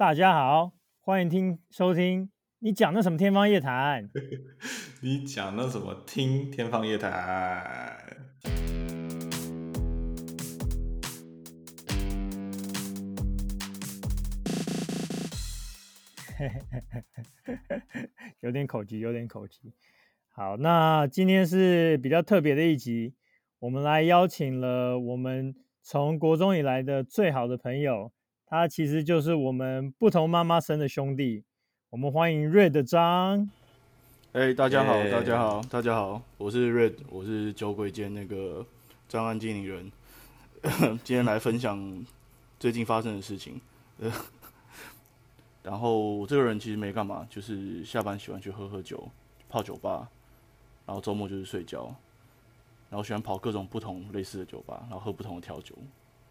大家好，欢迎听收听。你讲那什么天方夜谭？你讲那什么听天方夜谭？有点口急，有点口急。好，那今天是比较特别的一集，我们来邀请了我们从国中以来的最好的朋友。他其实就是我们不同妈妈生的兄弟，我们欢迎 Red 张。哎、欸，大家好，大家好，大家好，我是 Red，我是酒鬼兼那个专案经理人，今天来分享最近发生的事情。然后我这个人其实没干嘛，就是下班喜欢去喝喝酒，泡酒吧，然后周末就是睡觉，然后喜欢跑各种不同类似的酒吧，然后喝不同的调酒。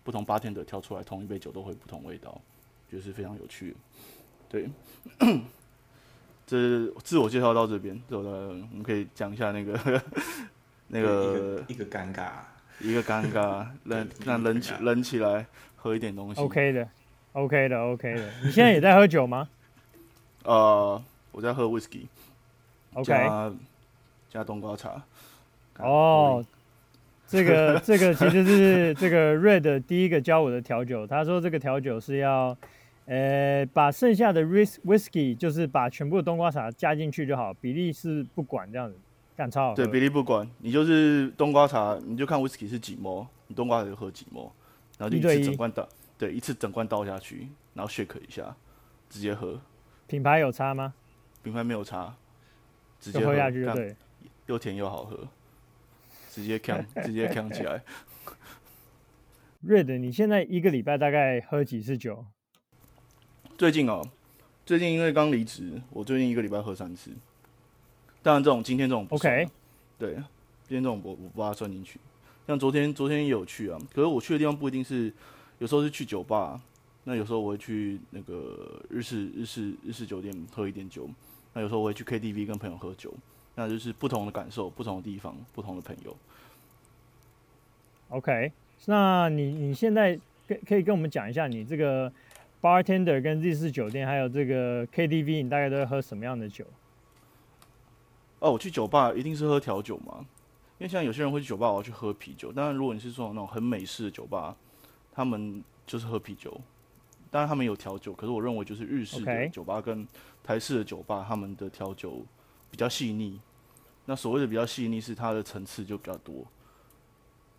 不同八天的挑出来，同一杯酒都会不同味道，就是非常有趣。对，这自我介绍到这边，走的我们可以讲一下那个 那个一个尴尬，一个尴尬，冷让冷起冷起来，喝一点东西。OK 的，OK 的，OK 的。你现在也在喝酒吗？呃，我在喝 Whisky，OK，加加冬瓜茶。哦。这个 这个其实是这个 Red 第一个教我的调酒。他说这个调酒是要，呃，把剩下的 Whisky 就是把全部的冬瓜茶加进去就好，比例是不管这样子，干超好。对，比例不管，你就是冬瓜茶，你就看 Whisky 是几摩，你冬瓜茶就喝几摩，然后就一次整罐倒，对，一次整罐倒下去，然后 shake 一下，直接喝。品牌有差吗？品牌没有差，直接喝，喝下去就对，又甜又好喝。直接扛，直接扛起来。Red，你现在一个礼拜大概喝几次酒？最近哦，最近因为刚离职，我最近一个礼拜喝三次。当然，这种今天这种，OK，对，今天这种我我不把它算进去。像昨天，昨天也有去啊，可是我去的地方不一定是，有时候是去酒吧，那有时候我会去那个日式日式日式酒店喝一点酒，那有时候我会去 KTV 跟朋友喝酒。那就是不同的感受，不同的地方，不同的朋友。OK，那你你现在跟可以跟我们讲一下，你这个 bartender 跟日式酒店还有这个 KTV，你大概都会喝什么样的酒？哦，我去酒吧一定是喝调酒嘛，因为像有些人会去酒吧，我要去喝啤酒。当然，如果你是说那种很美式的酒吧，他们就是喝啤酒。当然，他们有调酒，可是我认为就是日式的酒吧跟台式的酒吧，他们的调酒比较细腻。那所谓的比较细腻，是它的层次就比较多。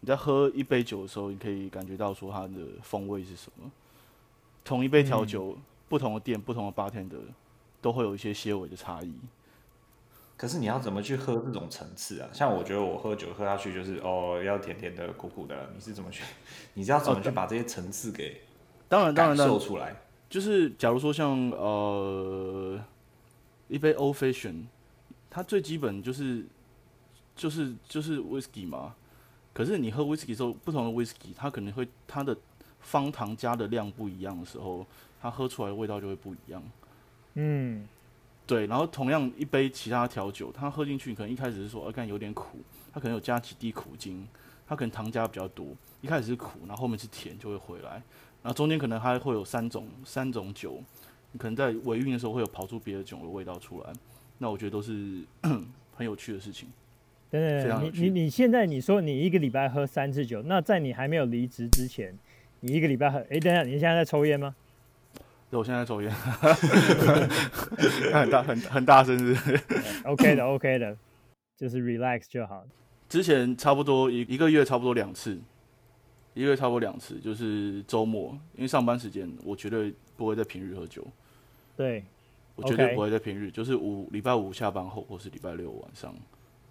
你在喝一杯酒的时候，你可以感觉到说它的风味是什么。同一杯调酒，嗯，不同的店、不同的 bartender 都会有一些些微的差异。可是你要怎么去喝这种层次啊？像我觉得我喝酒喝下去就是哦，要甜甜的、苦苦的。你是怎么去？你是要怎么去把这些层次给当然当然感受出来？就是假如说像呃一杯 Old Fashion。它最基本就是，就是就是 whisky 嘛，可是你喝 whisky 的时候，不同的 whisky 它可能会它的方糖加的量不一样的时候，它喝出来的味道就会不一样。嗯，对。然后同样一杯其他调酒，它喝进去可能一开始是说，呃，感觉有点苦，它可能有加几滴苦精，它可能糖加比较多，一开始是苦，然后后面是甜就会回来，然后中间可能还会有三种三种酒，你可能在尾韵的时候会有跑出别的酒的味道出来。那我觉得都是 很有趣的事情。对对对，你你你现在你说你一个礼拜喝三次酒，那在你还没有离职之前，你一个礼拜喝？哎，等一下，你现在在抽烟吗？对，我现在在抽烟，很大很很大声，是，是。OK 的，OK 的，就是 relax 就好。之前差不多一一个月差不多两次，一个月差不多两次，就是周末，因为上班时间我绝对不会在平日喝酒。对。我绝对不会在平日.就是五礼拜五下班后，或是礼拜六晚上，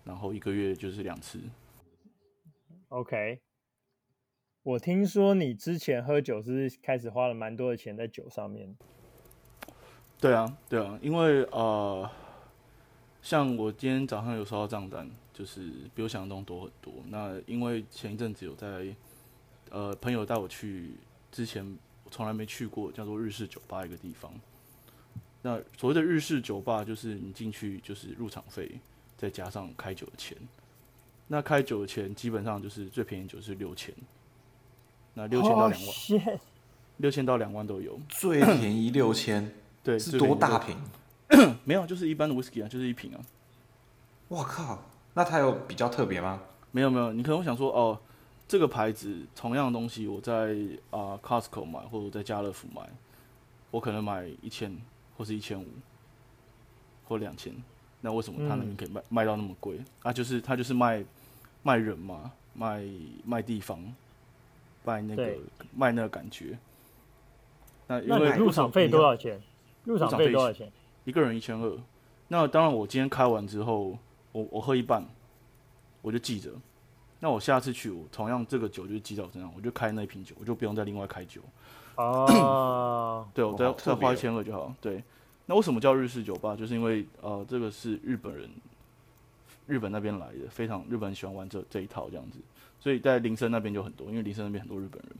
然后一个月就是两次。OK，我听说你之前喝酒是开始花了蛮多的钱在酒上面。对啊，对啊，因为呃，像我今天早上有收到账单，就是比我想象中多很多。那因为前一阵子有在呃朋友带我去之前我从来没去过叫做日式酒吧一个地方。那所谓的日式酒吧，就是你进去就是入场费，再加上开酒的钱。那开酒的钱基本上就是最便宜酒是六千，那六千到两万。Oh, 六千到两万都有。最便宜六千，对，是多大瓶？没有，就是一般的 whisky 啊，就是一瓶啊。我靠，那它有比较特别吗？没有没有，你可能会想说，哦，这个牌子同样的东西，我在啊、呃、Costco 买，或者在家乐福买，我可能买一千或是一千五或两千，那为什么他那边可以卖、嗯、卖到那么贵？啊，就是他就是卖卖人嘛，卖卖地方，卖那个卖那个感觉。那因为入场费多少钱？入场费多少钱？一个人一千二。那当然，我今天开完之后，我我喝一半，我就记着。那我下次去，我同样这个酒就记在我身上，我就开那瓶酒，我就不用再另外开酒。哦，对，我再再花一千二就好。对，那为什么叫日式酒吧？就是因为呃，这个是日本人，日本那边来的，非常日本人喜欢玩这这一套这样子，所以在林森那边就很多，因为林森那边很多日本人。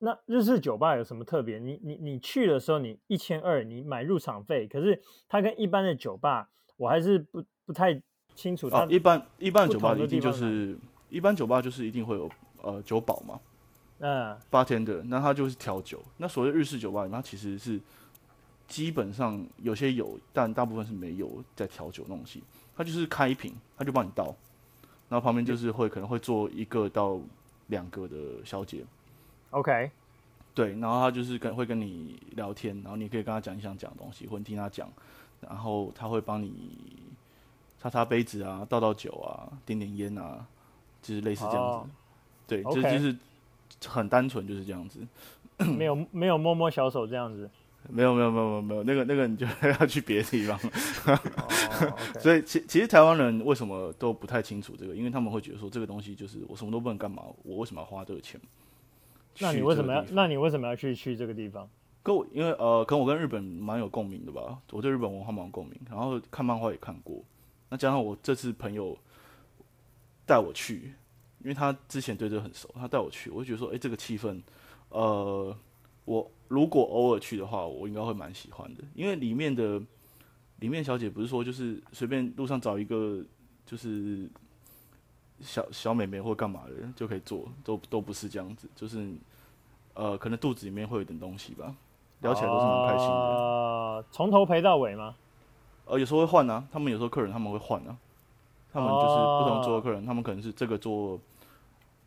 那日式酒吧有什么特别？你你你去的时候，你一千二，你买入场费，可是它跟一般的酒吧，我还是不不太清楚它。啊，一般一般的酒吧一定就是一般酒吧就是一定会有呃酒保嘛，嗯，bartender，那他就是调酒。那所谓日式酒吧里面，它其实是基本上有些有，但大部分是没有在调酒那种东西。他就是开一瓶，他就帮你倒，然后旁边就是会可能会做一个到两个的小姐。OK，对，然后他就是跟会跟你聊天，然后你可以跟他讲你想讲的东西，或者你听他讲，然后他会帮你擦擦杯子啊，倒倒酒啊，点点烟啊，就是类似这样子。Oh, 对，就 okay. 就是很单纯就是这样子，没有没有摸摸小手这样子，没有没有没有没有没有，那个那个你就 要去别的地方。oh. 所以其其实台湾人为什么都不太清楚这个，因为他们会觉得说这个东西就是我什么都不能干嘛，我为什么要花这个钱？那你为什么要？那你为什么要去去这个地方？跟我因为呃，可能我跟日本蛮有共鸣的吧，我对日本文化蛮有共鸣。然后看漫画也看过，那加上我这次朋友带我去，因为他之前对这个很熟，他带我去，我就觉得说，哎、欸，这个气氛，呃，我如果偶尔去的话，我应该会蛮喜欢的。因为里面的里面小姐不是说就是随便路上找一个就是。小小美眉或干嘛的就可以做，都都不是这样子，就是呃，可能肚子里面会有点东西吧，聊起来都是蛮开心的。呃，从头陪到尾吗？呃，有时候会换啊，他们有时候客人他们会换啊，他们就是不同桌的客人，他们可能是这个桌，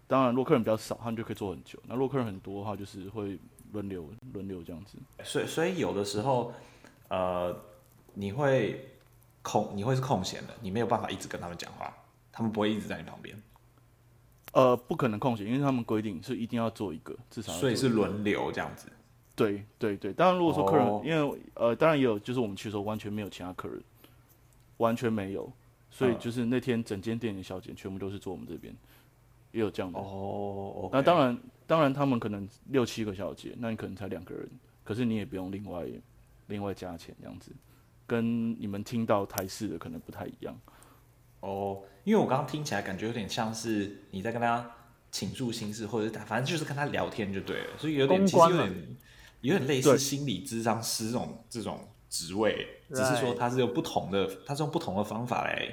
当然如果客人比较少，他们就可以坐很久。那如果客人很多的话，就是会轮流轮流这样子。所以所以有的时候，呃，你会空，你会是空闲的，你没有办法一直跟他们讲话。他们不会一直在你旁边，呃，不可能空闲，因为他们规定是一定要做一个，至少。所以是轮流这样子。对对对，当然如果说客人，哦、因为呃，当然也有，就是我们去的时候完全没有其他客人，完全没有，所以就是那天整间店的小姐全部都是坐我们这边，也有这样的。哦。那当然，当然他们可能六七个小姐，那你可能才两个人，可是你也不用另外另外加钱这样子，跟你们听到台式的可能不太一样。哦，因为我刚刚听起来感觉有点像是你在跟他倾诉心事，或者是反正就是跟他聊天就对了，所以有点其实有点有点类似心理咨商师这种这种职位，只是说他是用不同的，他是用不同的方法来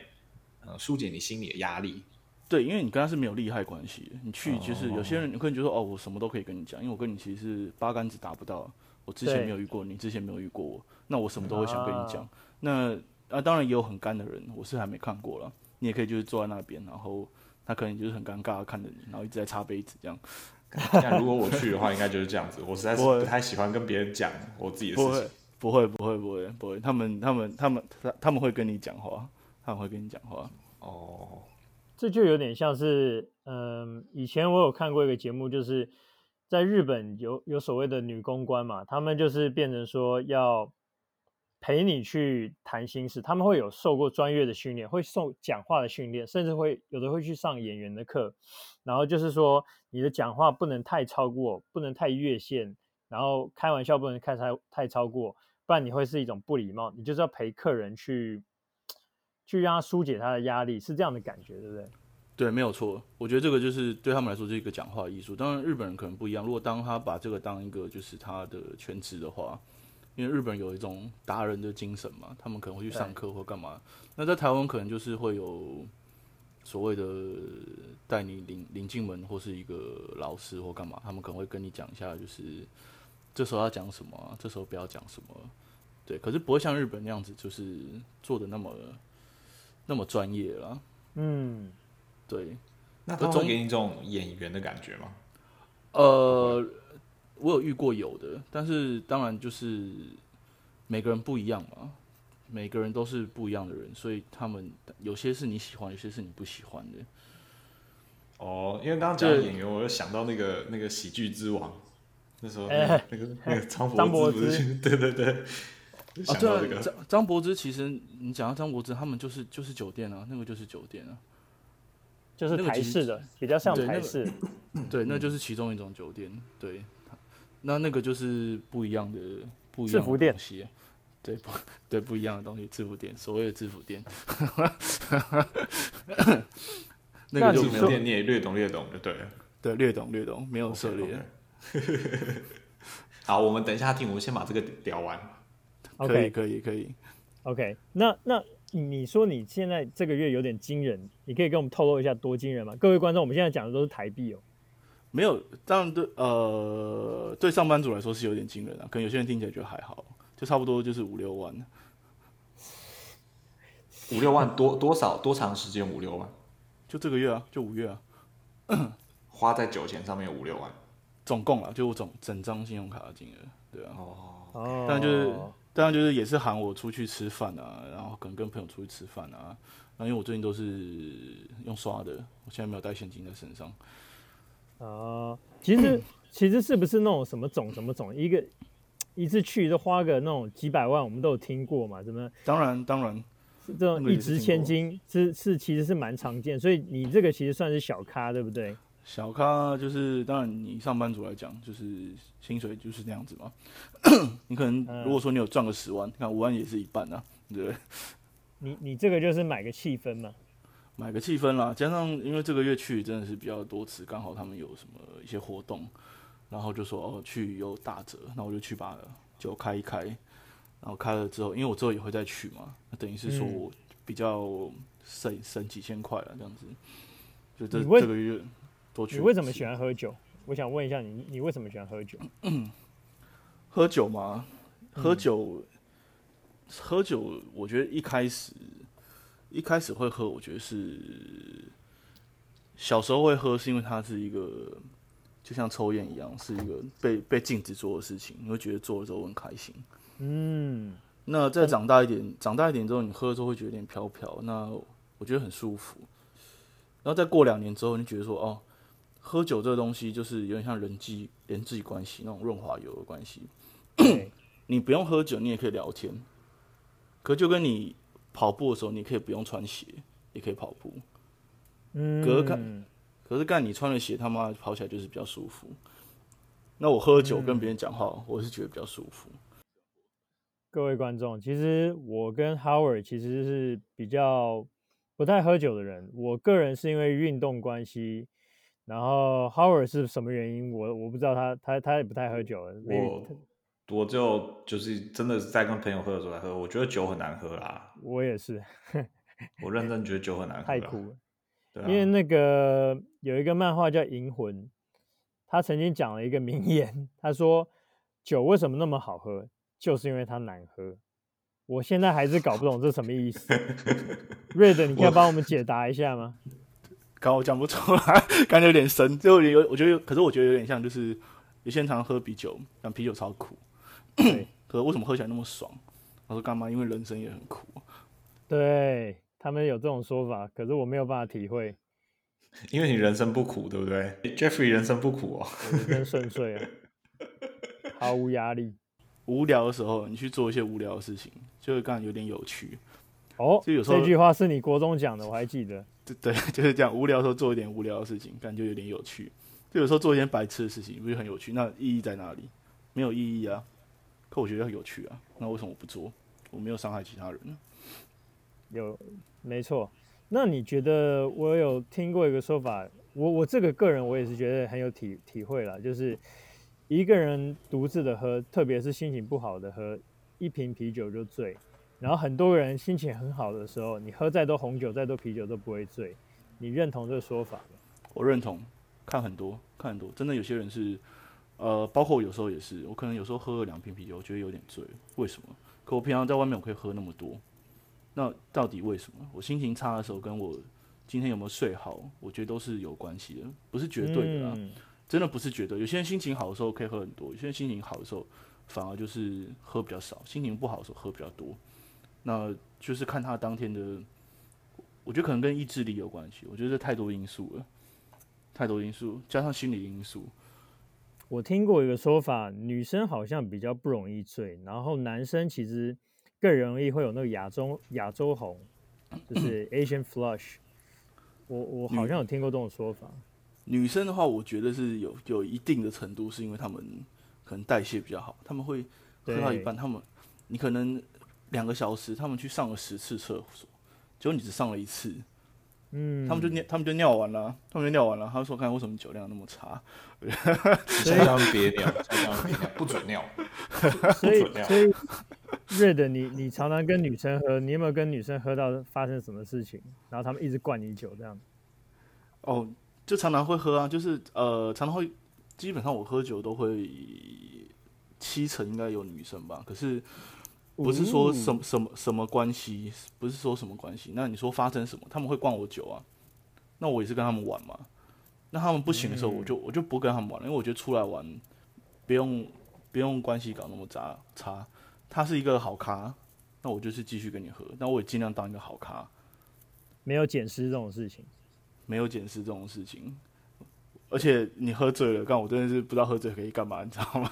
呃疏解你心里的压力。对，因为你跟他是没有利害关系的，你去就是有些人你可能觉得哦，我什么都可以跟你讲，因为我跟你其实是八竿子打不到，我之前没有遇过你，之前没有遇过我，那我什么都会想跟你讲，啊那。啊，当然也有很干的人，我是还没看过了。你也可以就是坐在那边，然后他可能就是很尴尬看着你，然后一直在擦杯子这样。但如果我去的话，应该就是这样子。我实在是不太喜欢跟别人讲我自己的事情。不会，不会，不会，不会。他们，他们，他们，他他们会跟你讲话，他们会跟你讲话。哦，这就有点像是，嗯，以前我有看过一个节目，就是在日本有有所谓的女公关嘛，他们就是变成说要。陪你去谈心事，他们会有受过专业的训练，会受讲话的训练，甚至会有的会去上演员的课。然后就是说，你的讲话不能太超过，不能太越线，然后开玩笑不能开太太超过，不然你会是一种不礼貌。你就是要陪客人去，去让他疏解他的压力，是这样的感觉，对不对？对，没有错。我觉得这个就是对他们来说是一个讲话艺术。当然，日本人可能不一样。如果当他把这个当一个就是他的全职的话。因为日本有一种达人的精神嘛，他们可能会去上课或干嘛。那在台湾可能就是会有所谓的带你领领进门或是一个老师或干嘛，他们可能会跟你讲一下，就是这时候要讲什么啊，这时候不要讲什么。对，可是不会像日本那样子，就是做的那么那么专业了。嗯，对。那他会给你这种演员的感觉吗？呃，我有遇过有的，但是当然就是每个人不一样嘛，每个人都是不一样的人，所以他们有些是你喜欢，有些是你不喜欢的。哦，因为刚刚讲演员，我又想到那个那个喜剧之王，那时候那个、欸、那个 那个张柏芝，对对对。啊，对，张张柏芝，其实你讲到张柏芝，他们就是就是酒店啊，那个就是酒店啊，就是台式的，比较像台式。对，那就是其中一种酒店。对，那那个就是不一样的，不一样的东西。对，不，对，不一样的东西，制服店，所谓的制服店。那个制服店你也略懂略懂就对了。对，略懂略懂，没有涉猎。好，我们等一下听，我们先把这个聊完。可以可以可以，OK，那那你说你现在这个月有点惊人，你可以跟我们透露一下多惊人吗？各位观众，我们现在讲的都是台币哦。没有，当然对呃对上班族来说是有点惊人啊，可能有些人听起来觉得还好，就差不多就是五六万。五六万多多少多长时间？五六万？就这个月啊，就五月啊，花在酒钱上面五六万，总共啊，就我总整张信用卡的金额，对啊，哦，但就是。当然就是也是喊我出去吃饭啊，然后可能跟朋友出去吃饭啊。那因为我最近都是用刷的，我现在没有带现金在身上。啊，其实 其实是不是那种什么种什么种一个一次去都花个那种几百万，我们都有听过嘛？怎么？当然当然，这种一掷千金是是其实是蛮常见，所以你这个其实算是小咖，对不对？小咖就是，当然你上班族来讲，就是薪水就是那样子嘛。你可能如果说你有赚个十万，那五万也是一半啊，对不对？你你这个就是买个气氛嘛，买个气氛啦，加上因为这个月去真的是比较多次，刚好他们有什么一些活动，然后就说哦去有打折，那我就去把酒开一开，然后开了之后，因为我之后也会再去嘛，那等于是说我比较省省几千块了这样子，就这这个月。你为什么喜欢喝酒？我想问一下你，你为什么喜欢喝酒？喝酒吗？喝酒，嗯、喝酒，我觉得一开始一开始会喝，我觉得是小时候会喝，是因为它是一个就像抽烟一样，是一个被被禁止做的事情，你会觉得做了之后很开心。嗯，那再长大一点，长大一点之后，你喝了之后会觉得有点飘飘，那我觉得很舒服。然后再过两年之后，你觉得说哦。喝酒这个东西就是有点像人际人际关系那种润滑油的关系。你不用喝酒，你也可以聊天。可就跟你跑步的时候，你可以不用穿鞋，也可以跑步。嗯。可是干，可是干你穿了鞋，他妈跑起来就是比较舒服。那我喝酒跟别人讲话，嗯，我是觉得比较舒服。各位观众，其实我跟 Howard 其实是比较不太喝酒的人。我个人是因为运动关系。然后 Howard 是什么原因？我我不知道他，他他他也不太喝酒。我我就就是真的是在跟朋友喝的时候来喝。我觉得酒很难喝啦。我也是，我认真觉得酒很难 喝。太苦了。对啊。因为那个有一个漫画叫《银魂》，他曾经讲了一个名言，他说：“酒为什么那么好喝？就是因为它难喝。”我现在还是搞不懂这什么意思。Red，你可以帮我们解答一下吗？刚我讲不出来，感觉有点深。最后有，我觉得，可是我觉得有点像，就是有些人常常喝啤酒，但啤酒超苦。对，可是为什么喝起来那么爽？我说干嘛？因为人生也很苦。对，他们有这种说法，可是我没有办法体会。因为你人生不苦，对不对？Jeffrey 人生不苦哦，人生顺遂啊，毫无压力。无聊的时候，你去做一些无聊的事情，就会感觉有点有趣。哦，有时候这句话是你国中讲的，我还记得。对，就是这样。无聊的时候做一点无聊的事情，感觉有点有趣。就有时候做一件白痴的事情，不是很有趣？那意义在哪里？没有意义啊。可我觉得很有趣啊。那为什么我不做？我没有伤害其他人呢？有，没错。那你觉得我有听过一个说法？我我这个个人我也是觉得很有体体会了，就是一个人独自的喝，特别是心情不好的喝，一瓶啤酒就醉。然后很多人心情很好的时候，你喝再多红酒、再多啤酒都不会醉。你认同这个说法吗？我认同，看很多，看很多，真的有些人是，呃，包括我有时候也是，我可能有时候喝了两瓶啤酒，我觉得有点醉，为什么？可我平常在外面我可以喝那么多，那到底为什么？我心情差的时候，跟我今天有没有睡好，我觉得都是有关系的，不是绝对的啊，嗯、真的不是绝对。有些人心情好的时候可以喝很多，有些人心情好的时候反而就是喝比较少，心情不好的时候喝比较多，那就是看他当天的。我觉得可能跟意志力有关系，我觉得这太多因素了，太多因素加上心理因素。我听过一个说法，女生好像比较不容易醉，然后男生其实更容易会有那个亚洲亚洲红，就是 Asian flush。我我好像有听过这种说法。女生的话，我觉得是有有一定的程度，是因为他们可能代谢比较好，他们会喝到一半，他们你可能两个小时，他们去上了十次厕所。结果你只上了一次，嗯，他们就尿，他们就尿完了，他们就尿完了。他说：“看为什么酒量那么差？”所以他们别尿，他们别尿，不准尿。所以，所以，Red，你你常常跟女生喝，你有没有跟女生喝到发生什么事情？然后他们一直灌你酒这样？哦，就常常会喝啊，就是呃，常常会，基本上我喝酒都会七成应该有女生吧，可是。不是说什么什么什么关系，不是说什么关系。那你说发生什么？他们会灌我酒啊，那我也是跟他们玩嘛。那他们不行的时候，我就我就不跟他们玩了，因为我觉得出来玩不用不用关系搞那么杂差。他是一个好咖，那我就是继续跟你喝，那我也尽量当一个好咖。没有捡尸这种事情，没有捡尸这种事情。而且你喝醉了，刚我真的是不知道喝醉可以干嘛，你知道吗？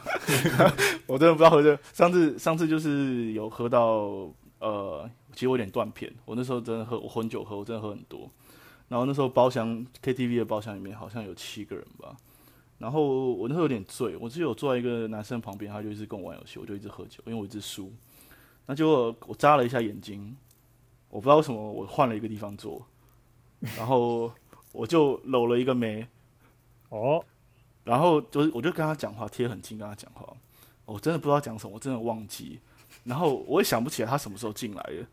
我真的不知道喝醉。上次上次就是有喝到，呃，其实我有点断片。我那时候真的喝，我混酒喝，我真的喝很多。然后那时候包厢 KTV 的包厢里面好像有七个人吧。然后我那时候有点醉，我只有坐在一个男生旁边，他就一直跟我玩游戏，我就一直喝酒，因为我一直输。那结果我眨了一下眼睛，我不知道为什么我换了一个地方坐，然后我就搂了一个妹。哦，然后就是，我就跟他讲话，贴很近跟他讲话。我真的不知道讲什么，我真的忘记。然后我也想不起来他什么时候进来的，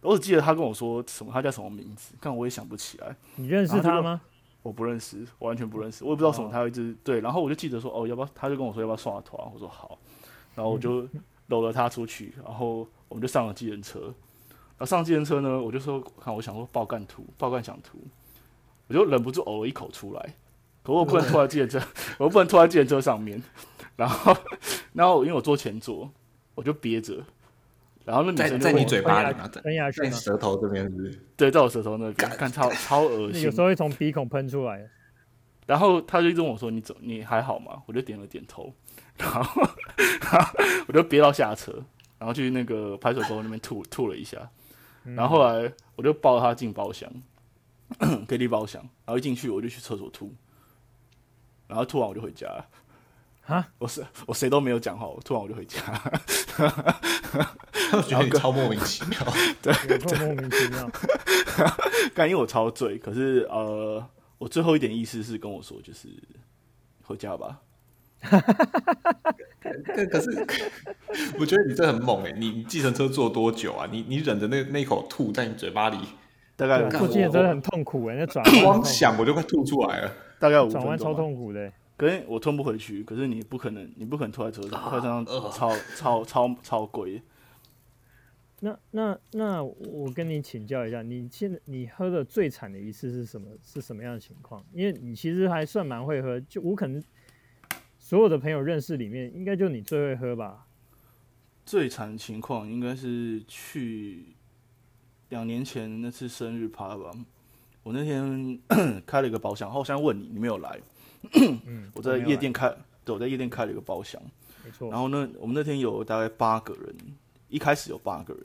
我只记得他跟我说什么，他叫什么名字，但我也想不起来。你认识他吗？我不认识，我完全不认识。我也不知道什么，他一直对。然后我就记得说，哦，要不要？他就跟我说要不要刷团？我说好。然后我就搂了他出去，然后我们就上了计程车。然后上计程车呢，我就说，看我想说爆干图，爆干想图，我就忍不住呕了一口出来。可我不能拖在自行车，我不能拖在自行车上面。然后，然后因为我坐前座，我就憋着。然后那女生在，在你嘴巴里嘛，吞下去，在舌头这边是是？对，在我舌头那边，看超超恶心。有时候会从鼻孔喷出来。然后他就一直问我说：“你怎你还好吗？”我就点了点头。然后，我就憋到下车，然后去那个派出所那边吐吐了一下。然后后来我就抱他进包厢，KTV 包厢。然后一进去我就去厕所吐。然后吐完我就回家了，哈，我谁我谁都没有讲话，我吐完我就回家，我觉得你超莫名其妙，对，超莫名其妙。刚因为我超醉，可是呃，我最后一点意思是跟我说，就是回家吧。可可是，我觉得你这很猛哎！你计程车坐多久啊？你你忍着那那口吐在你嘴巴里，大概坐计程车很痛苦哎，那转 光想我就快吐出来了。大概五分钟，转弯超痛苦的。可是我吞不回去，可是你不可能，你不可能吐在车上，车上超超超超贵。那那那我跟你请教一下，你现在你喝的最惨的一次是什么？是什么样的情况？因为你其实还算蛮会喝，就我可能所有的朋友认识里面，应该就你最会喝吧。最惨的情况应该是去两年前那次生日趴吧。我那天 开了一个包厢，好像问你，你没有来。嗯、我在夜店开，对，我在夜店开了一个包厢。没错。然后呢，我们那天有大概八个人，一开始有八个人，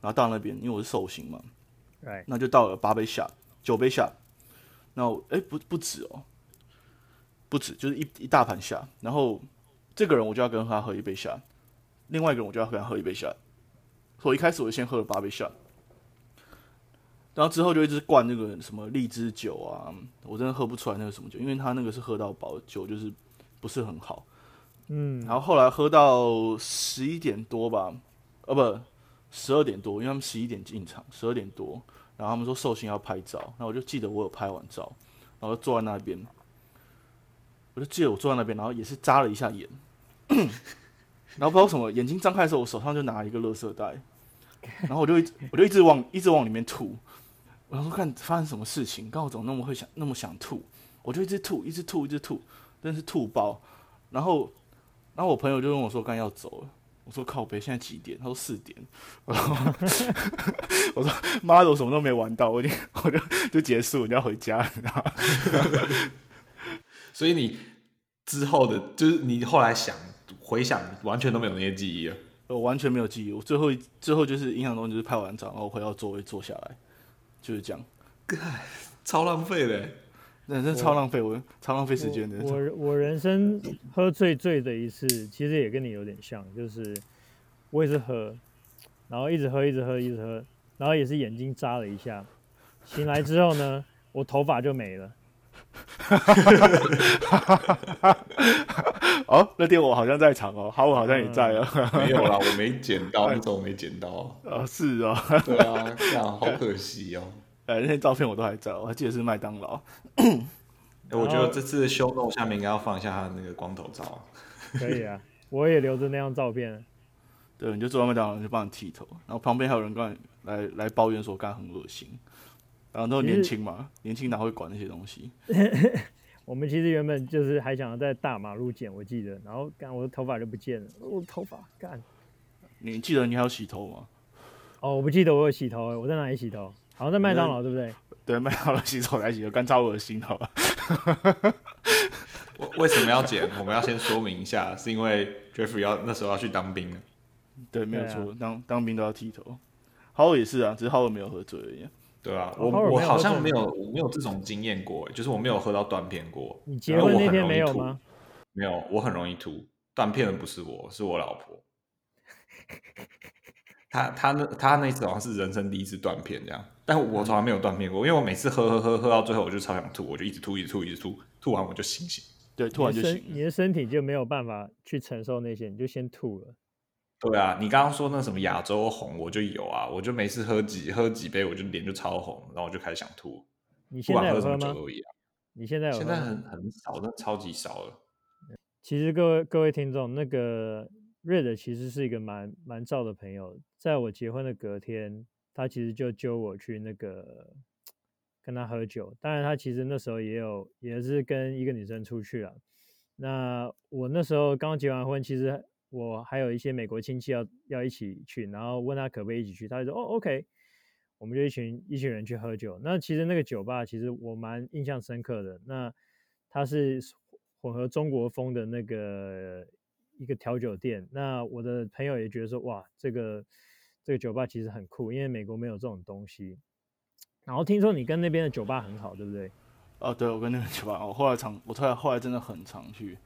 然后到那边，因为我是寿星嘛，Right. 那就到了八杯下，九杯下。那哎，不不止哦，不止，就是一一大盘下。然后这个人我就要跟他喝一杯下，另外一个人我就要跟他喝一杯下。所以一开始我就先喝了八杯下。然后之后就一直灌那个什么荔枝酒啊，我真的喝不出来那个什么酒，因为他那个是喝到饱酒，就是不是很好。嗯，然后后来喝到十一点多吧，呃不，十二点多，因为他们十一点进场，十二点多，然然后他们说寿星要拍照，那我就记得我有拍完照，然后就坐在那边，我就记得我坐在那边，然后也是眨了一下眼，然后不知道什么，眼睛张开的时候，我手上就拿了一个垃圾袋，然后我就一直我就一直往一直往里面吐，我想说看发生什么事情，刚好怎么那么会想那么想吐，我就一直吐，一直吐，一直吐，真是吐爆，然后然后我朋友就问我说刚要走了。我说靠北，现在几点？他说四点。然后 我说妈的，我什么都没玩到，我已经我就就结束，就要回家，你知道吗？所以你之后的，就是你后来想回想，完全都没有那些记忆了。我完全没有记忆。我最后最后就是印象中就是拍完照，然后回到座位坐下来，就是这样。超浪费的，人生超浪费，我超浪费时间的。我我，我人生喝最醉的一次，其实也跟你有点像，就是我也是喝，然后一直喝，一直喝，一直喝，然后也是眼睛眨了一下，醒来之后呢，我头发就没了。哦，那天我好像在场哦，好，我好像也在哦。嗯、没有啦，我没捡到，那时候我没捡到。哦，是哦，对啊，这样好可惜哦。呃，那些照片我都还在，我还记得是麦当劳。我觉得这次的 show note 下面应该要放一下他的那个光头照。可以啊，我也留着那张照片。对，你就坐在麦当劳就帮你剃头，然后旁边还有人刚来来抱怨说刚刚很恶心。然后都年轻嘛，年轻哪会管那些东西？我们其实原本就是还想要在大马路剪，我记得，然后干我的头发就不见了，我的头发干。你记得你还要洗头吗？哦，我不记得我有洗头，我在哪里洗头？好像在麦当劳，对不对？对，麦当劳洗头来洗头，干超恶心，好吧？我为什么要剪？我们要先说明一下，是因为 Jeffrey 要那时候要去当兵了。对，没有错，啊、当当兵都要剃头。好尔也是啊，只是好尔没有喝醉而已。对啊，我我好像没有我没有这种经验过，就是我没有喝到断片过。你结婚那天没有吗？没有，我很容易吐。断片的不是我，是我老婆。他他那他那次好像是人生第一次断片这样，但我从来没有断片过，因为我每次喝喝喝喝到最后我就超想吐，我就一直吐一直吐一直吐，吐完我就醒醒。对，吐完就醒。你的身体就没有办法去承受那些，你就先吐了。对啊，你刚刚说那什么亚洲红，我就有啊，我就每次喝几喝几杯，我就脸就超红，然后我就开始想吐。你现在有什么酒都一样。你现在有？现在很很少，那超级少了。其实各位各位听众，那个 Red 其实是一个蛮蛮燥的朋友，在我结婚的隔天，他其实就揪我去那个跟他喝酒。当然，他其实那时候也有也是跟一个女生出去了。那我那时候刚结完婚，其实。我还有一些美国亲戚要要一起去，然后问他可不可以一起去，他就说哦，OK，我们就一群一群人去喝酒。那其实那个酒吧其实我蛮印象深刻的，那它是混合中国风的那个一个调酒店。那我的朋友也觉得说哇，这个这个酒吧其实很酷，因为美国没有这种东西。然后听说你跟那边的酒吧很好，对不对？哦，对，我跟那个酒吧，我后来常，我后来后来真的很常去，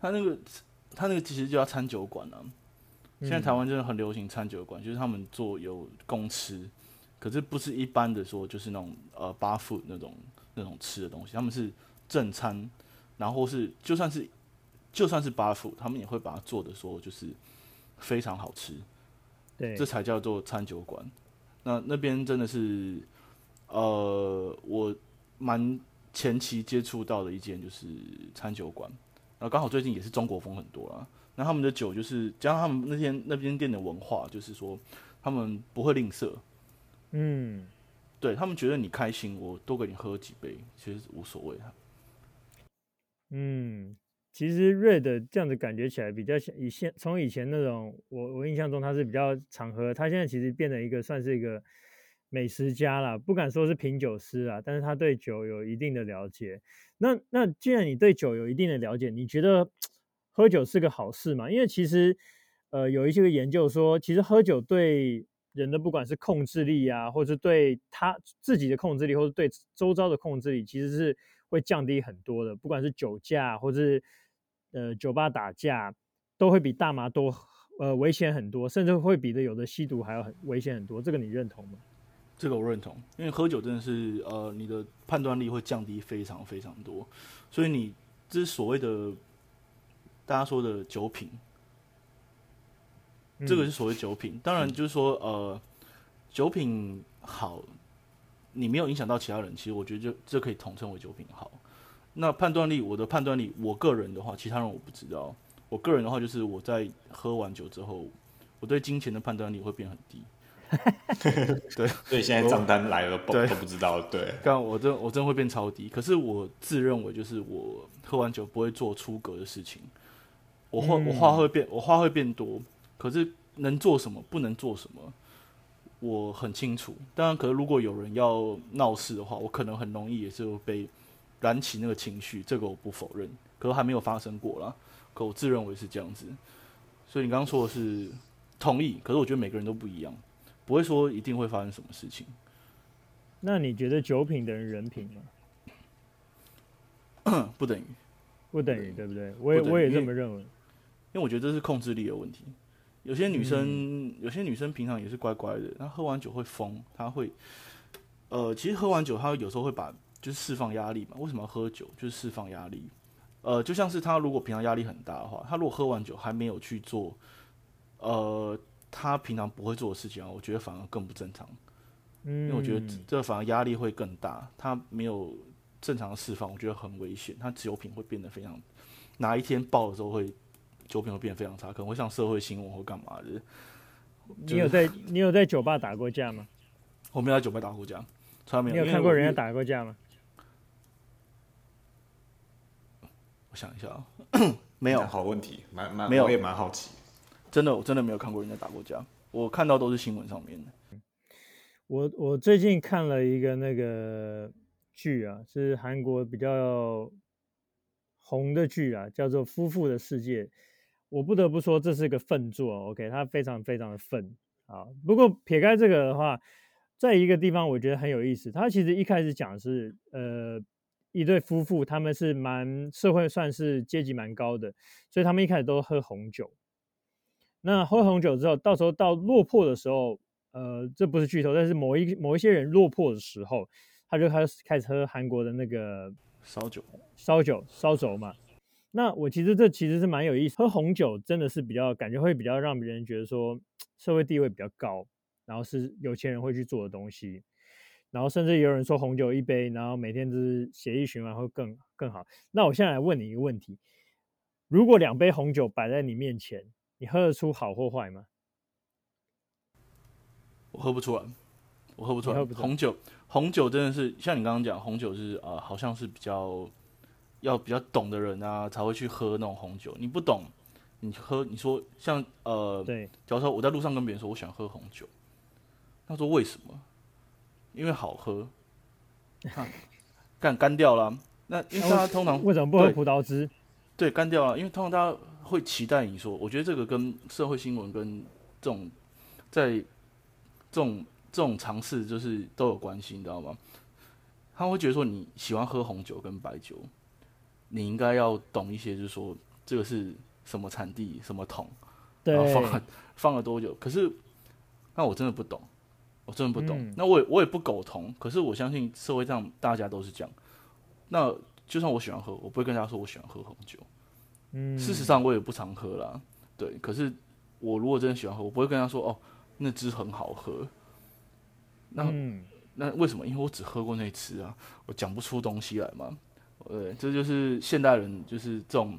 他那个。他那个其实就叫餐酒馆啊，现在台湾真的很流行餐酒馆，嗯，就是他们做有公吃，可是不是一般的说，就是那种呃 bar food 那种那种吃的东西，他们是正餐，然后是就算是就算是 bar food，他们也会把它做的说就是非常好吃，对，这才叫做餐酒馆。那那边真的是呃我蛮前期接触到的一间就是餐酒馆。然后刚好最近也是中国风很多啦，那他们的酒就是加上他们那天那边店的文化，就是说他们不会吝啬，嗯，对他们觉得你开心，我多给你喝几杯，其实无所谓。嗯，其实瑞的这样子感觉起来比较像以前从以前那种我我印象中他是比较常喝，他现在其实变成一个算是一个美食家啦，不敢说是品酒师啊，但是他对酒有一定的了解。那那既然你对酒有一定的了解，你觉得喝酒是个好事吗？因为其实，呃，有一些个研究说，其实喝酒对人的不管是控制力啊，或者对他自己的控制力，或者对周遭的控制力，其实是会降低很多的。不管是酒驾，或者是呃酒吧打架，都会比大麻多，呃危险很多，甚至会比的有的吸毒还要很危险很多。这个你认同吗？这个我认同，因为喝酒真的是呃，你的判断力会降低非常非常多，所以你这是所谓的大家说的酒品，这个是所谓酒品。当然就是说呃，酒品好，你没有影响到其他人，其实我觉得就这可以统称为酒品好。那判断力，我的判断力，我个人的话，其他人我不知道。我个人的话，就是我在喝完酒之后，我对金钱的判断力会变很低。对，所以现在账单来了，对都不知道。对，但我真我真会变超低。可是我自认为，就是我喝完酒不会做出格的事情。我话我话会变，我话会变多。可是能做什么，不能做什么，我很清楚。当然，可是如果有人要闹事的话，我可能很容易也是会被。燃起那个情绪，这个我不否认，可是还没有发生过啦。可我自认为是这样子，所以你刚刚说的是同意，可是我觉得每个人都不一样，不会说一定会发生什么事情。那你觉得酒品等于人品吗？不等于，不等于，对不对？我也我也这么认为，因为我觉得这是控制力的问题。有些女生，嗯、有些女生平常也是乖乖的，她喝完酒会疯，她会，呃，其实喝完酒，她有时候会把。就是释放压力嘛？为什么要喝酒？就是释放压力。呃，就像是她如果平常压力很大的话，她如果喝完酒还没有去做，呃，他平常不会做的事情啊，我觉得反而更不正常。嗯，因为我觉得这反而压力会更大，他没有正常的释放，我觉得很危险。他酒品会变得非常，哪一天爆的时候会酒品会变得非常差，可能会上社会新闻或干嘛的。你有在你有在酒吧打过架吗？我没有在酒吧打过架，从来没有。你有看过人家打过架吗？我想一下啊，没有。好问题，蛮蛮没有，我也蛮好奇。真的，我真的没有看过人家打过架，我看到都是新闻上面的。我我最近看了一个那个剧啊，是韩国比较红的剧啊，叫做《夫妇的世界》。我不得不说，这是个粪作，OK，它非常非常的粪啊。不过撇开这个的话，在一个地方我觉得很有意思。它其实一开始讲是呃。一对夫妇，他们是蛮社会，算是阶级蛮高的，所以他们一开始都喝红酒。那喝红酒之后，到时候到落魄的时候，呃，这不是剧透，但是某一某一些人落魄的时候，他就开始开始喝韩国的那个烧酒，烧酒烧酒嘛。那我其实这其实是蛮有意思，喝红酒真的是比较感觉会比较让别人觉得说社会地位比较高，然后是有钱人会去做的东西。然后甚至有人说红酒一杯，然后每天就是血液循环会更更好。那我现在来问你一个问题：如果两杯红酒摆在你面前，你喝得出好或坏吗？我喝不出来，我喝不出来。红酒，红酒真的是像你刚刚讲，红酒是啊、呃，好像是比较要比较懂的人啊才会去喝那种红酒。你不懂，你喝你说像呃，对，假如说我在路上跟别人说我喜欢喝红酒，他说为什么？因为好喝，看干干掉了。那因为大家通常为什么不喝葡萄汁？对，干掉了。因为通常大家会期待你说，我觉得这个跟社会新闻跟这种在这种这种尝试就是都有关系，你知道吗？他会觉得说你喜欢喝红酒跟白酒，你应该要懂一些，就是说这个是什么产地、什么桶，然后放了放了多久。可是那我真的不懂。我真的不懂，嗯、那我也我也不苟同。可是我相信社会上大家都是这样。那就算我喜欢喝，我不会跟大家说我喜欢喝红酒。嗯，事实上我也不常喝啦。对，可是我如果真的喜欢喝，我不会跟他说哦，那支很好喝。那、嗯、那为什么？因为我只喝过那支啊，我讲不出东西来嘛。对，这就是现代人就是这种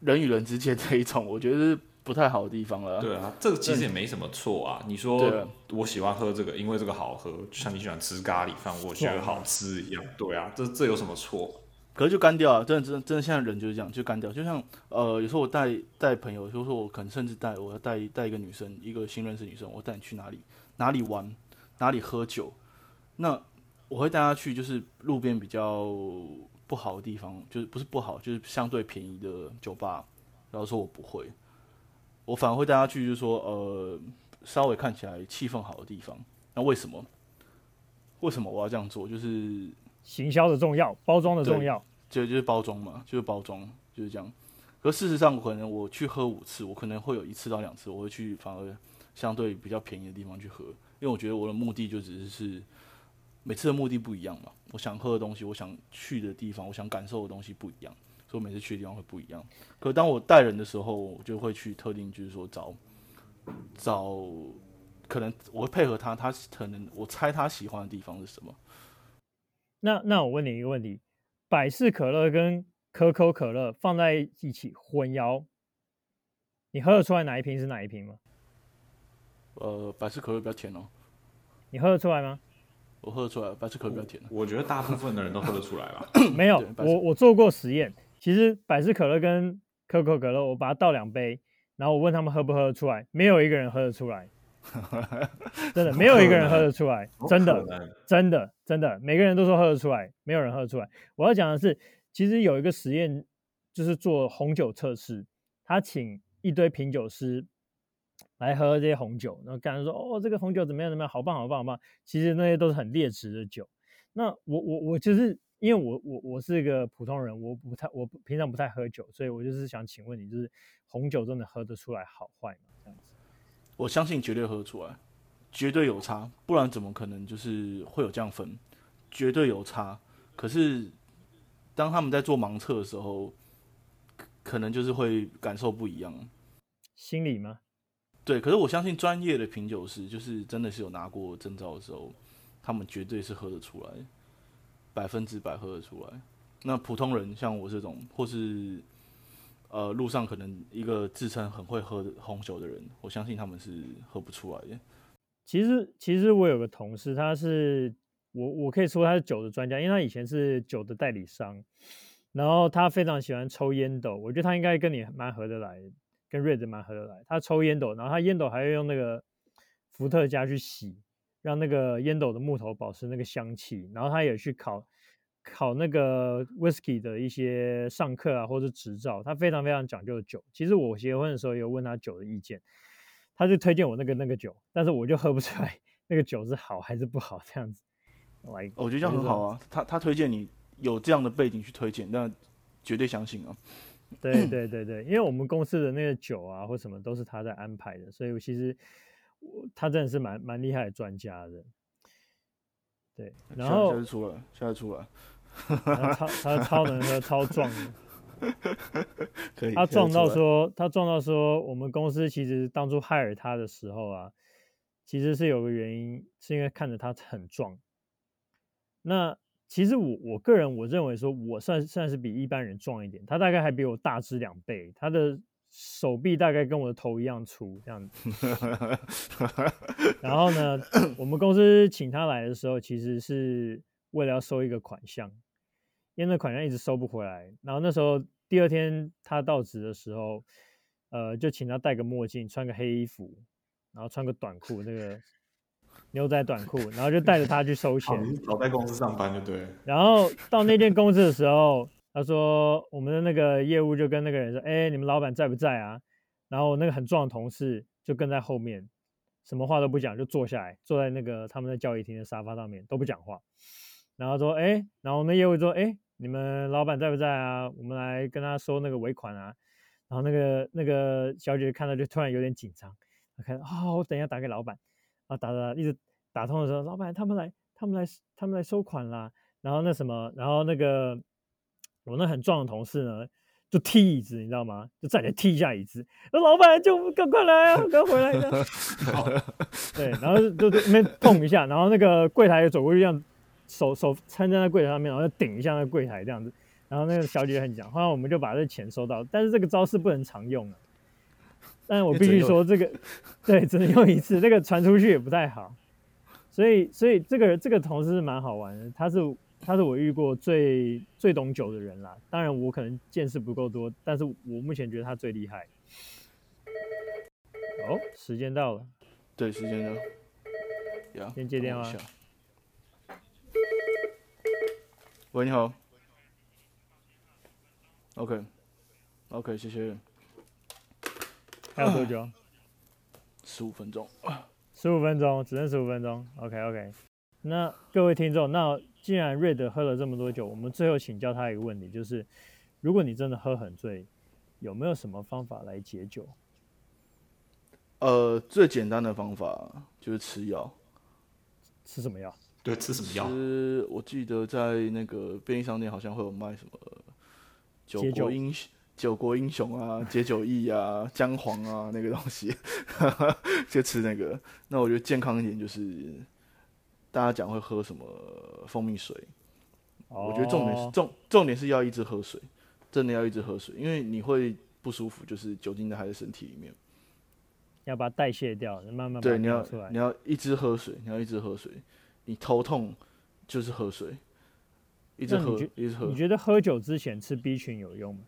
人与人之间这一种，我觉得是。不太好的地方了。对啊，这个其实也没什么错啊。你说我喜欢喝这个，因为这个好喝，就像你喜欢吃咖喱饭，我觉得好吃一样。对啊，这这有什么错？可是就干掉啊！真的，真的，真的，现在人就是这样，就干掉。就像呃，有时候我带带朋友，就是说我可能甚至带我要带带一个女生，一个新认识女生，我带你去哪里哪里玩，哪里喝酒。那我会带她去，就是路边比较不好的地方，就是不是不好，就是相对便宜的酒吧。然后说我不会。我反而会带她去，就是说，呃，稍微看起来气氛好的地方。那为什么？为什么我要这样做？就是行销的重要，包装的重要，就就是包装嘛，就是包装，就是这样。可事实上，可能我去喝五次，我可能会有一次到两次，我会去反而相对比较便宜的地方去喝，因为我觉得我的目的就只是是每次的目的不一样嘛。我想喝的东西，我想去的地方，我想感受的东西不一样。所以每次去的地方会不一样。可当我带人的时候，我就会去特定，就是说找找可能我会配合他，他可能我猜他喜欢的地方是什么。那那我问你一个问题：百事可乐跟可口可乐放在一起混摇，你喝得出来哪一瓶是哪一瓶吗？呃，百事可乐比较甜哦。你喝得出来吗？我喝得出来，百事可乐比较甜。我觉得大部分的人都喝得出来吧。没有，我我做过实验，其实百事可乐跟可口可乐，我把它倒两杯，然后我问他们喝不喝得出来，没有一个人喝得出来。真的没有一个人喝得出来，真的，真的，真的，每个人都说喝得出来，没有人喝得出来。我要讲的是，其实有一个实验，就是做红酒测试，他请一堆品酒师来喝这些红酒，然后感觉说，哦，这个红酒怎么样怎么样，好棒好棒好棒。其实那些都是很劣质的酒。那我我我就是因为我我我是一个普通人，我不太我平常不太喝酒，所以我就是想请问你，就是红酒真的喝得出来好坏吗？这样子。我相信绝对喝得出来，绝对有差，不然怎么可能就是会有这样分？绝对有差。可是当他们在做盲测的时候，可能就是会感受不一样。心理吗？对。可是我相信专业的品酒师，就是真的是有拿过证照的时候，他们绝对是喝得出来，百分之百喝得出来。那普通人像我这种，或是。呃，路上可能一个自称很会喝红酒的人，我相信他们是喝不出来的。其实，其实我有个同事，他是我，我可以说他是酒的专家，因为他以前是酒的代理商，然后他非常喜欢抽烟斗，我觉得他应该跟你蛮合得来，跟瑞德蛮合得来。他抽烟斗，然后他烟斗还要用那个伏特加去洗，让那个烟斗的木头保持那个香气，然后他也去烤。考那个 whisky 的一些上课啊，或者执照，他非常非常讲究酒。其实我结婚的时候有问他酒的意见，他就推荐我那个那个酒，但是我就喝不出来那个酒是好还是不好这样子。来，我觉得这样很好啊。他他推荐你有这样的背景去推荐，那绝对相信啊。对对对对，因为我们公司的那个酒啊或什么都是他在安排的，所以其实我他真的是蛮蛮厉害的专家的。对，然后现在出来，现在出来。他超他超能喝超壮的，可以。他壮到说，他壮到说，我们公司其实当初 hire 他的时候啊，其实是有个原因，是因为看着他很壮。那其实我我个人我认为说，我算算是比一般人壮一点，他大概还比我大只两倍，他的手臂大概跟我的头一样粗这样子。然后呢，我们公司请他来的时候，其实是为了要收一个款项。因为那款项一直收不回来，然后那时候第二天他到职的时候，呃，就请他戴个墨镜，穿个黑衣服，然后穿个短裤，那个 牛仔短裤，然后就带着他去收钱。老在公司上班就对。然后到那间公司的时候，他说我们的那个业务就跟那个人说：“哎，你们老板在不在啊？”然后那个很壮的同事就跟在后面，什么话都不讲，就坐下来，坐在那个他们在交易厅的沙发上面都不讲话。然后说：“哎，然后我们业务说：哎。”你们老板在不在啊？我们来跟他收那个尾款啊。然后那个那个小姐姐看到就突然有点紧张，她看啊、哦，我等一下打给老板。啊，打打一直打通的时候，老板他们来，他们来，他们来收款啦。然后那什么，然后那个我那很壮的同事呢，就踢椅子，你知道吗？就站起来踢一下椅子。那老板就赶快来啊，赶快回来一下。对，然后就就那边碰一下，然后那个柜台也走过去这样。手手撑在那柜台上面，然后就顶一下那柜台这样子，然后那个小姐很讲，后来我们就把这钱收到，但是这个招式不能常用啊。但是我必须说这个，对，只能用一次，这个传出去也不太好。所以，所以这个这个同事是蛮好玩的，他是他是我遇过最最懂酒的人啦。当然我可能见识不够多，但是我目前觉得他最厉害。哦，时间到了，对，时间到。先接电话。喂，你好。OK，OK，、okay. okay, 谢谢。还有多久？十五分钟。十五分钟，只剩十五分钟。OK，OK。那各位听众，那既然瑞德喝了这么多酒，我们最后请教他一个问题，就是如果你真的喝很醉，有没有什么方法来解酒？呃，最简单的方法就是吃药。吃什么药？对，吃什么药？吃，我记得在那个便利商店好像会有卖什么九国英九国英雄啊，解酒液啊，姜黄啊，那个东西，就吃那个。那我觉得健康一点就是，大家讲会喝什么蜂蜜水。我觉得重点是重重点是要一直喝水，真的要一直喝水，因为你会不舒服，就是酒精的还在身体里面，要把它代谢掉，慢慢对，你要你要一直喝水，你要一直喝水，你头痛就是喝水，一直喝一直喝。你觉得喝酒之前吃 B 群有用吗？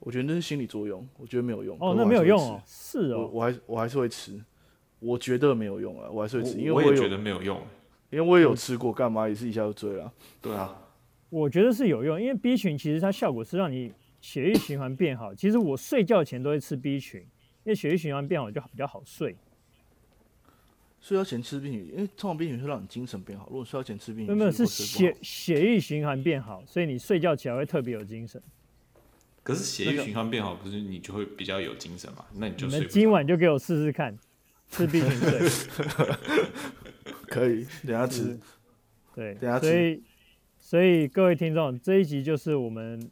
我觉得那是心理作用，我觉得没有用。哦，那没有用哦，是哦，我我还我还是会吃，我觉得没有用啊，我还是会吃，因为我也觉得没有用。因为我也有吃过，干嘛也是一下就醉了。对啊，我觉得是有用，因为 B 群其实它效果是让你血液循环变好。其实我睡觉前都会吃 B 群，因为血液循环变好就比较好睡。睡觉前吃冰淇淋，因为通常 B 群是让你精神变好。如果睡觉前吃 B 群，没有是血血液循环变好，所以你睡觉起来会特别有精神。可是血液循环变好，不是你就会比较有精神嘛？那你就睡。今晚就给我试试看，吃 B 群睡。可以，等下吃。对，等下吃。所以，所以各位听众，这一集就是我们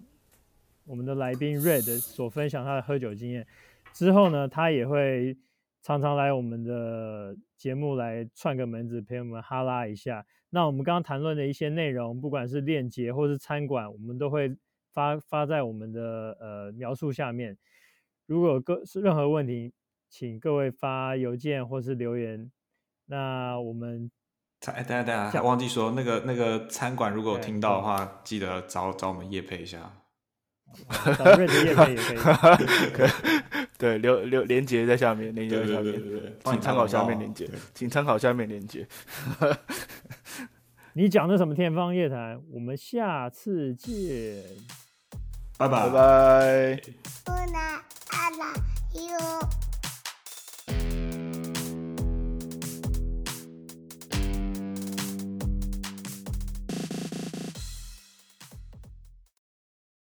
我们的来宾 Red 所分享他的喝酒经验。之后呢，他也会常常来我们的节目来串个门子，陪我们哈拉一下。那我们刚刚谈论的一些内容，不管是链接或是餐馆，我们都会发发在我们的呃描述下面。如果有各是任何问题，请各位发邮件或是留言。那我们，哎，等下等下，还忘记说那个那个餐馆，如果有听到的话，记得找找我们叶配一下。找瑞的业配也可以。可以 对，留留连接在下面，连接在下面，请参考下面连接，请参考下面连接。你讲的什么天方夜谭？我们下次见，拜拜拜拜。